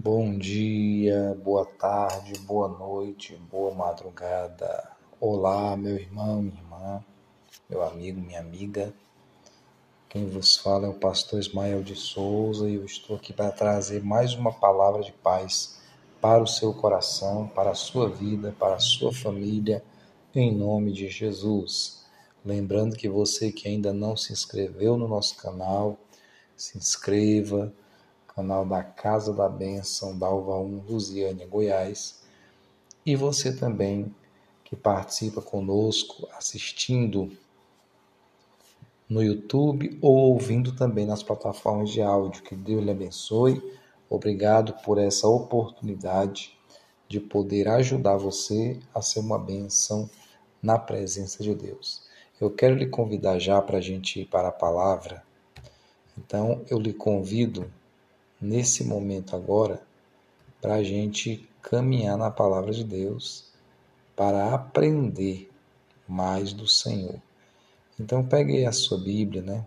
Bom dia, boa tarde, boa noite, boa madrugada. Olá, meu irmão, minha irmã, meu amigo, minha amiga. Quem vos fala é o pastor Ismael de Souza e eu estou aqui para trazer mais uma palavra de paz para o seu coração, para a sua vida, para a sua família, em nome de Jesus. Lembrando que você que ainda não se inscreveu no nosso canal, se inscreva canal da Casa da Bênção, da Alva 1, Lusiânia, Goiás. E você também que participa conosco assistindo no YouTube ou ouvindo também nas plataformas de áudio. Que Deus lhe abençoe. Obrigado por essa oportunidade de poder ajudar você a ser uma bênção na presença de Deus. Eu quero lhe convidar já para a gente ir para a palavra. Então, eu lhe convido nesse momento agora para a gente caminhar na palavra de Deus para aprender mais do Senhor. Então pegue aí a sua Bíblia, né?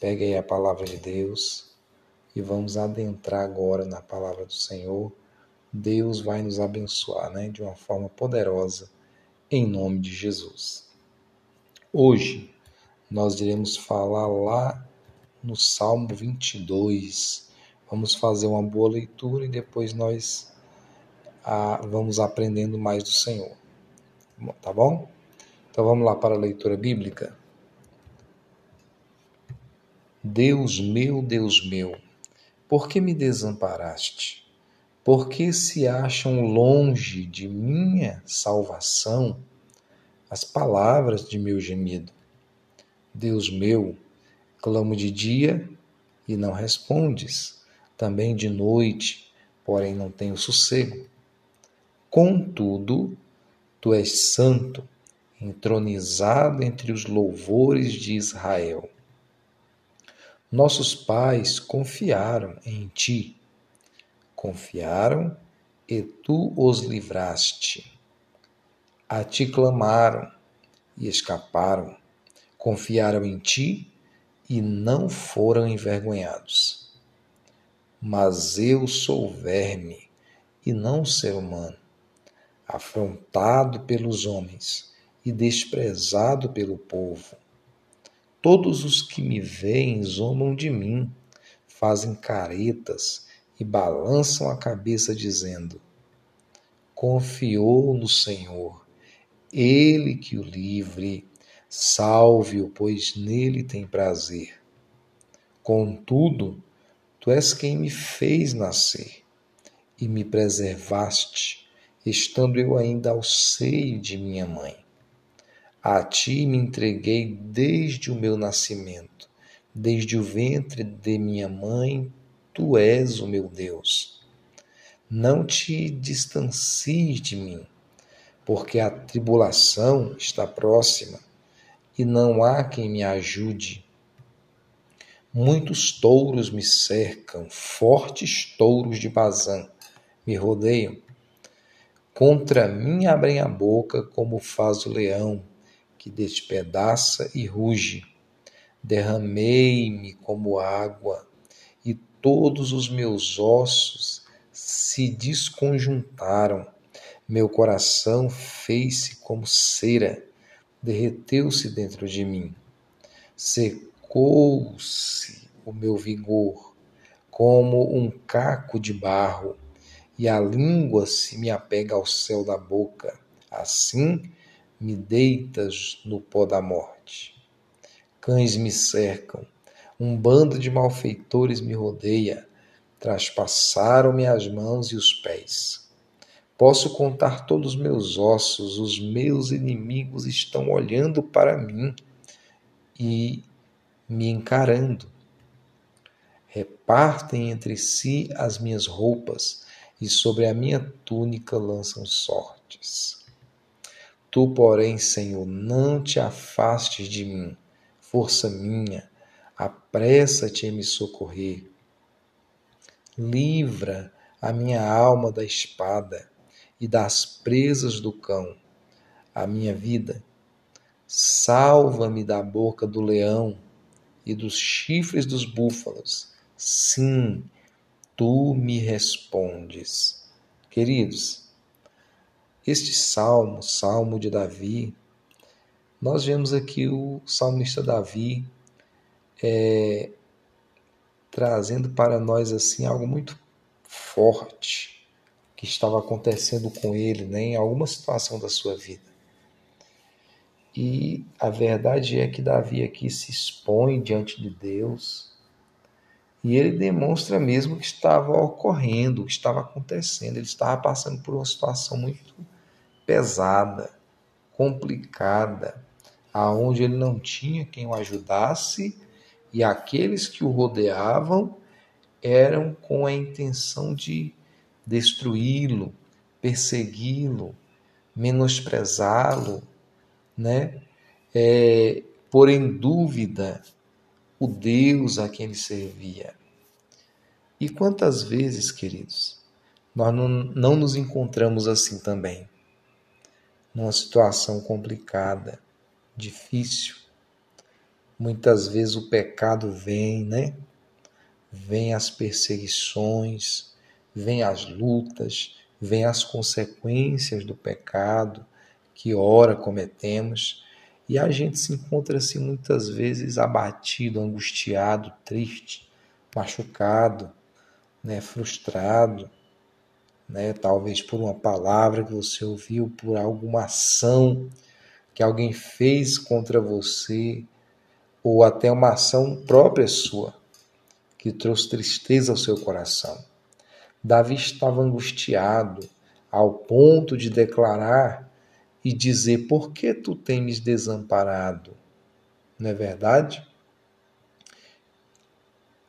Pegue aí a palavra de Deus e vamos adentrar agora na palavra do Senhor. Deus vai nos abençoar, né, de uma forma poderosa em nome de Jesus. Hoje nós iremos falar lá no Salmo 22, Vamos fazer uma boa leitura e depois nós vamos aprendendo mais do Senhor. Tá bom? Então vamos lá para a leitura bíblica. Deus meu, Deus meu, por que me desamparaste? Por que se acham longe de minha salvação as palavras de meu gemido? Deus meu, clamo de dia e não respondes também de noite, porém não tenho sossego. Contudo, tu és santo, entronizado entre os louvores de Israel. Nossos pais confiaram em ti, confiaram e tu os livraste. A ti clamaram e escaparam, confiaram em ti e não foram envergonhados mas eu sou verme e não ser humano, afrontado pelos homens e desprezado pelo povo. Todos os que me veem zombam de mim, fazem caretas e balançam a cabeça, dizendo: Confiou no Senhor, Ele que o livre, salve-o, pois nele tem prazer. Contudo, Tu és quem me fez nascer e me preservaste, estando eu ainda ao seio de minha mãe. A ti me entreguei desde o meu nascimento, desde o ventre de minha mãe, tu és o meu Deus. Não te distancies de mim, porque a tribulação está próxima e não há quem me ajude. Muitos touros me cercam, fortes touros de Bazã me rodeiam. Contra mim abrem a boca como faz o leão, que despedaça e ruge. Derramei-me como água, e todos os meus ossos se desconjuntaram. Meu coração fez-se como cera, derreteu-se dentro de mim. Secou-se o meu vigor, como um caco de barro, e a língua se me apega ao céu da boca. Assim me deitas no pó da morte. Cães me cercam, um bando de malfeitores me rodeia, traspassaram-me as mãos e os pés. Posso contar todos os meus ossos, os meus inimigos estão olhando para mim e me encarando. Repartem entre si as minhas roupas e sobre a minha túnica lançam sortes. Tu, porém, Senhor, não te afastes de mim, força minha, apressa-te em me socorrer. Livra a minha alma da espada e das presas do cão, a minha vida. Salva-me da boca do leão e dos chifres dos búfalos. Sim, tu me respondes. Queridos, este salmo, salmo de Davi, nós vemos aqui o salmista Davi é, trazendo para nós assim algo muito forte que estava acontecendo com ele né, em alguma situação da sua vida. E a verdade é que Davi aqui se expõe diante de Deus e ele demonstra mesmo que estava ocorrendo, que estava acontecendo. Ele estava passando por uma situação muito pesada, complicada, aonde ele não tinha quem o ajudasse e aqueles que o rodeavam eram com a intenção de destruí-lo, persegui-lo, menosprezá-lo, né? É, pôr em dúvida o Deus a quem ele servia. E quantas vezes, queridos, nós não, não nos encontramos assim também, numa situação complicada, difícil, Muitas vezes o pecado vem, né? Vem as perseguições, vem as lutas, vem as consequências do pecado que ora cometemos, e a gente se encontra assim muitas vezes abatido, angustiado, triste, machucado, né, frustrado, né, talvez por uma palavra que você ouviu, por alguma ação que alguém fez contra você, ou até uma ação própria sua, que trouxe tristeza ao seu coração. Davi estava angustiado ao ponto de declarar e dizer: Por que tu tens desamparado? Não é verdade?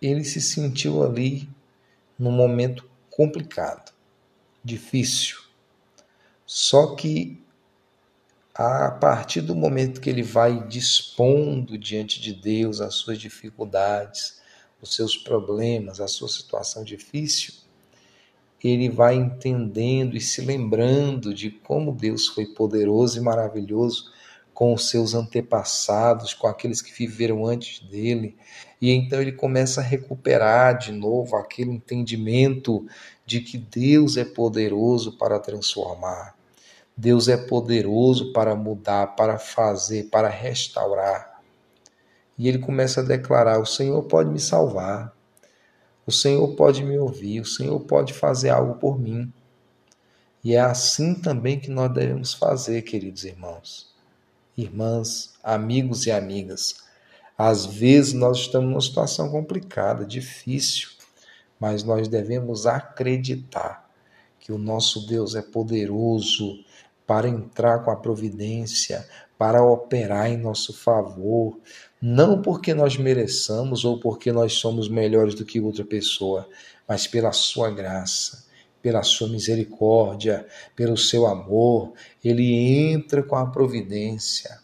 Ele se sentiu ali num momento complicado, difícil. Só que a partir do momento que ele vai dispondo diante de Deus as suas dificuldades, os seus problemas, a sua situação difícil, ele vai entendendo e se lembrando de como Deus foi poderoso e maravilhoso com os seus antepassados, com aqueles que viveram antes dele. E então ele começa a recuperar de novo aquele entendimento de que Deus é poderoso para transformar. Deus é poderoso para mudar, para fazer, para restaurar. E ele começa a declarar: O Senhor pode me salvar, o Senhor pode me ouvir, o Senhor pode fazer algo por mim. E é assim também que nós devemos fazer, queridos irmãos, irmãs, amigos e amigas. Às vezes nós estamos numa situação complicada, difícil, mas nós devemos acreditar que o nosso Deus é poderoso para entrar com a providência, para operar em nosso favor, não porque nós mereçamos ou porque nós somos melhores do que outra pessoa, mas pela sua graça, pela sua misericórdia, pelo seu amor, ele entra com a providência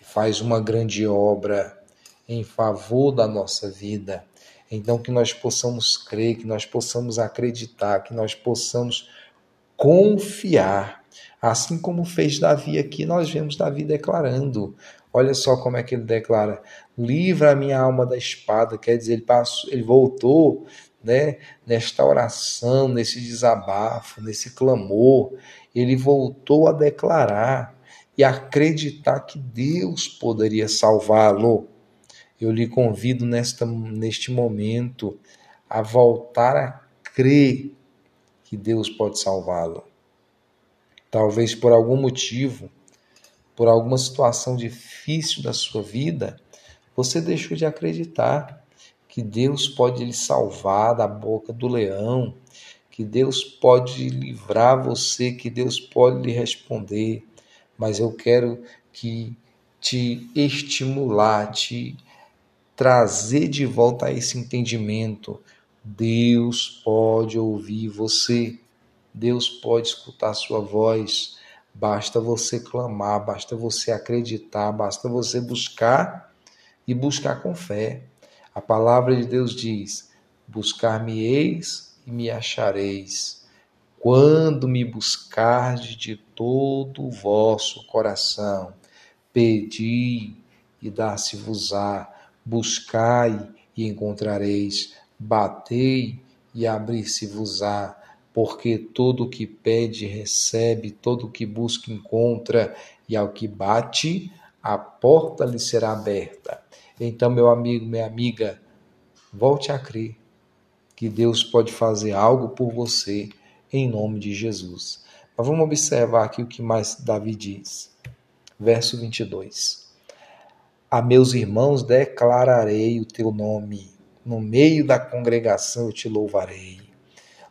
e faz uma grande obra em favor da nossa vida. Então que nós possamos crer, que nós possamos acreditar, que nós possamos confiar Assim como fez Davi aqui, nós vemos Davi declarando. Olha só como é que ele declara: livra a minha alma da espada. Quer dizer, ele, passou, ele voltou né, nesta oração, nesse desabafo, nesse clamor. Ele voltou a declarar e acreditar que Deus poderia salvá-lo. Eu lhe convido nesta, neste momento a voltar a crer que Deus pode salvá-lo. Talvez por algum motivo, por alguma situação difícil da sua vida, você deixou de acreditar que Deus pode lhe salvar da boca do leão, que Deus pode livrar você, que Deus pode lhe responder. Mas eu quero que te estimular, te trazer de volta a esse entendimento. Deus pode ouvir você. Deus pode escutar sua voz. Basta você clamar, basta você acreditar, basta você buscar e buscar com fé. A palavra de Deus diz: Buscar-me-eis e me achareis, quando me buscardes de todo o vosso coração. Pedi e dá-se-vos-á, buscai e encontrareis, batei e abrir-se-vos-á, porque todo o que pede recebe, todo o que busca encontra, e ao que bate, a porta lhe será aberta. Então, meu amigo, minha amiga, volte a crer que Deus pode fazer algo por você em nome de Jesus. Mas vamos observar aqui o que mais Davi diz. Verso 22. A meus irmãos declararei o teu nome, no meio da congregação eu te louvarei.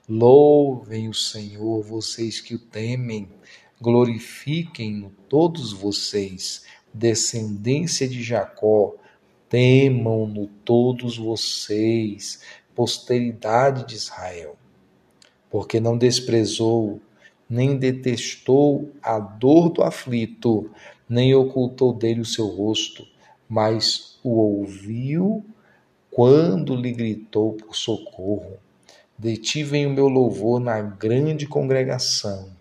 Louvem o Senhor, vocês que o temem, glorifiquem-no todos vocês, descendência de Jacó, temam-no todos vocês, posteridade de Israel, porque não desprezou, nem detestou a dor do aflito, nem ocultou dele o seu rosto, mas o ouviu quando lhe gritou por socorro. Detivem o meu louvor na grande congregação.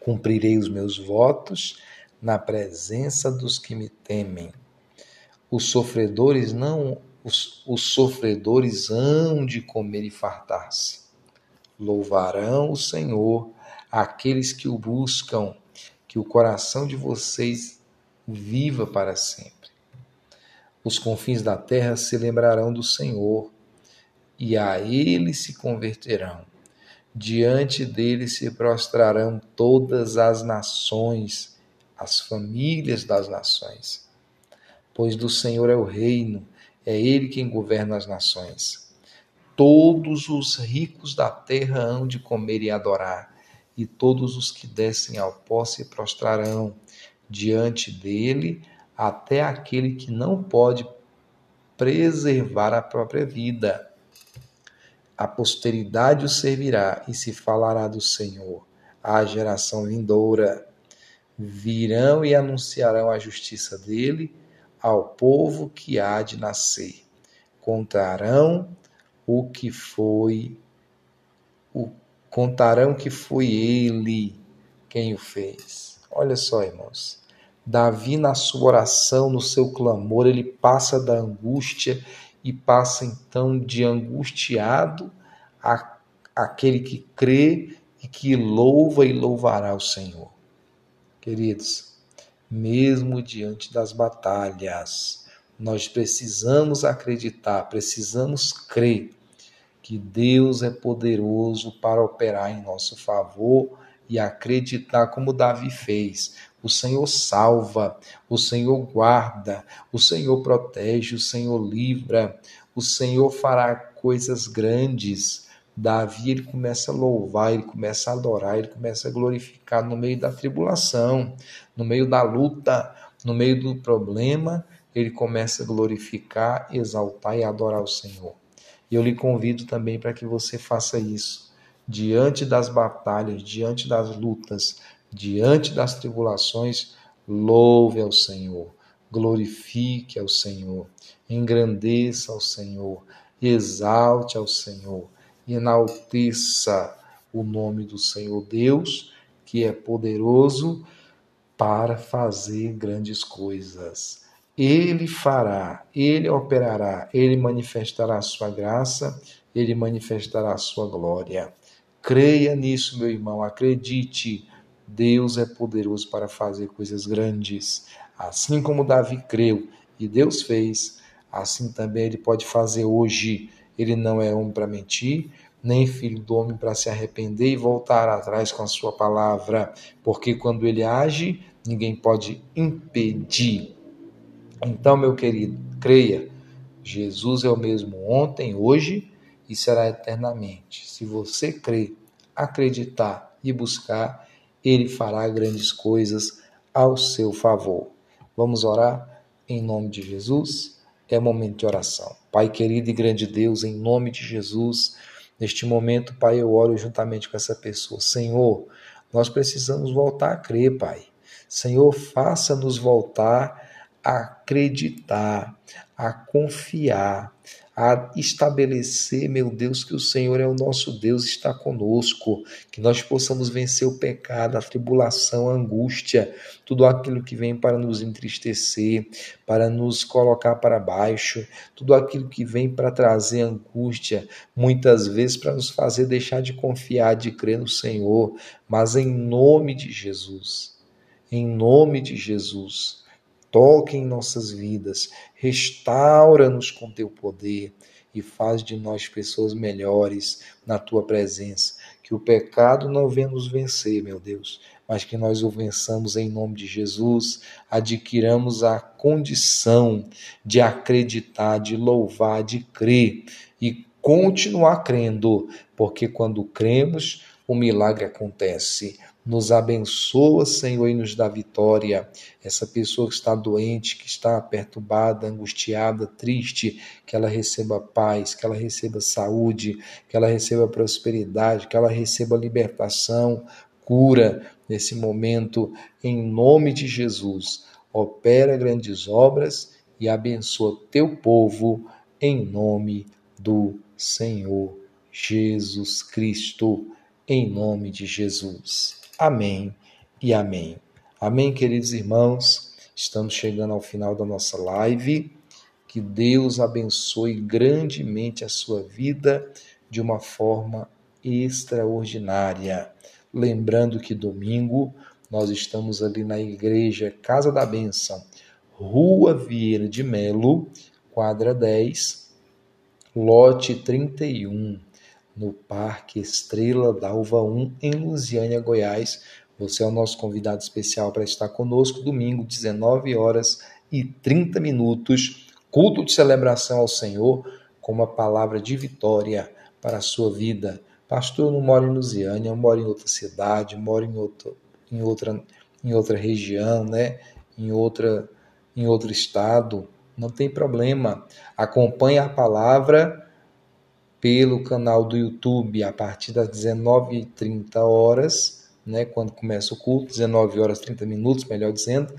Cumprirei os meus votos na presença dos que me temem. Os sofredores não os, os sofredores hão de comer e fartar-se. Louvarão o Senhor aqueles que o buscam, que o coração de vocês viva para sempre. Os confins da terra se lembrarão do Senhor, e a ele se converterão. Diante dele se prostrarão todas as nações, as famílias das nações. Pois do Senhor é o reino, é Ele quem governa as nações. Todos os ricos da terra hão de comer e adorar, e todos os que descem ao pó se prostrarão diante dele, até aquele que não pode preservar a própria vida. A posteridade o servirá e se falará do Senhor. À geração vindoura virão e anunciarão a justiça dele ao povo que há de nascer. Contarão o que foi, o, contarão que foi ele quem o fez. Olha só, irmãos. Davi, na sua oração, no seu clamor, ele passa da angústia e passa então de angustiado a aquele que crê e que louva e louvará o Senhor. Queridos, mesmo diante das batalhas. Nós precisamos acreditar, precisamos crer que Deus é poderoso para operar em nosso favor e acreditar como Davi fez. O Senhor salva, o Senhor guarda, o Senhor protege, o Senhor livra, o Senhor fará coisas grandes Davi ele começa a louvar, ele começa a adorar, ele começa a glorificar no meio da tribulação, no meio da luta, no meio do problema, ele começa a glorificar, exaltar e adorar o Senhor. E eu lhe convido também para que você faça isso. Diante das batalhas, diante das lutas, diante das tribulações, louve ao Senhor, glorifique ao Senhor, engrandeça ao Senhor, exalte ao Senhor enalteça o nome do Senhor Deus, que é poderoso para fazer grandes coisas. Ele fará, ele operará, ele manifestará a sua graça, ele manifestará a sua glória. Creia nisso, meu irmão, acredite. Deus é poderoso para fazer coisas grandes. Assim como Davi creu e Deus fez, assim também ele pode fazer hoje ele não é homem para mentir, nem filho do homem para se arrepender e voltar atrás com a sua palavra, porque quando ele age, ninguém pode impedir. Então, meu querido, creia, Jesus é o mesmo ontem, hoje e será eternamente. Se você crer, acreditar e buscar, ele fará grandes coisas ao seu favor. Vamos orar em nome de Jesus? é momento de oração. Pai querido e grande Deus, em nome de Jesus, neste momento, Pai, eu oro juntamente com essa pessoa. Senhor, nós precisamos voltar a crer, Pai. Senhor, faça-nos voltar a acreditar, a confiar, a estabelecer, meu Deus, que o Senhor é o nosso Deus, está conosco, que nós possamos vencer o pecado, a tribulação, a angústia, tudo aquilo que vem para nos entristecer, para nos colocar para baixo, tudo aquilo que vem para trazer angústia, muitas vezes para nos fazer deixar de confiar, de crer no Senhor, mas em nome de Jesus, em nome de Jesus, toque em nossas vidas, restaura-nos com teu poder e faz de nós pessoas melhores na tua presença. Que o pecado não venha nos vencer, meu Deus, mas que nós o vençamos em nome de Jesus, adquiramos a condição de acreditar, de louvar, de crer e continuar crendo, porque quando cremos, o milagre acontece. Nos abençoa, Senhor, e nos dá vitória. Essa pessoa que está doente, que está perturbada, angustiada, triste, que ela receba paz, que ela receba saúde, que ela receba prosperidade, que ela receba libertação, cura nesse momento, em nome de Jesus. Opera grandes obras e abençoa teu povo, em nome do Senhor Jesus Cristo, em nome de Jesus. Amém e amém. Amém, queridos irmãos. Estamos chegando ao final da nossa live. Que Deus abençoe grandemente a sua vida de uma forma extraordinária. Lembrando que domingo nós estamos ali na igreja Casa da Bênção, Rua Vieira de Melo, quadra 10, lote 31 no Parque Estrela Dalva 1, em Lusiânia, Goiás. Você é o nosso convidado especial para estar conosco domingo, 19 horas e 30 minutos. Culto de celebração ao Senhor com uma palavra de vitória para a sua vida. Pastor, eu não moro em Lusiânia, eu moro em outra cidade, moro em outra, em outra, em outra região, né? em, outra, em outro estado. Não tem problema. Acompanhe a palavra pelo canal do YouTube a partir das 19h30 horas, né, quando começa o culto, 19 horas 30 minutos, melhor dizendo.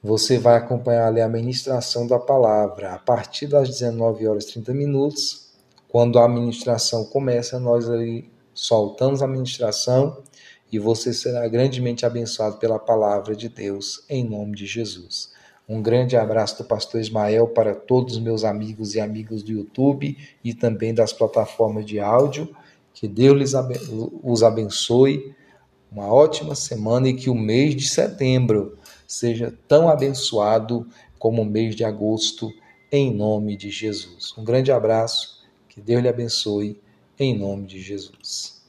Você vai acompanhar ali a ministração da palavra a partir das 19 horas 30 minutos. Quando a ministração começa, nós ali soltamos a ministração e você será grandemente abençoado pela palavra de Deus, em nome de Jesus. Um grande abraço do pastor Ismael para todos os meus amigos e amigas do YouTube e também das plataformas de áudio. Que Deus os abençoe. Uma ótima semana e que o mês de setembro seja tão abençoado como o mês de agosto, em nome de Jesus. Um grande abraço, que Deus lhe abençoe, em nome de Jesus.